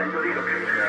Yo digo que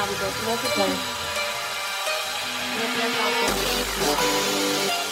how we go to.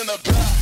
in the back.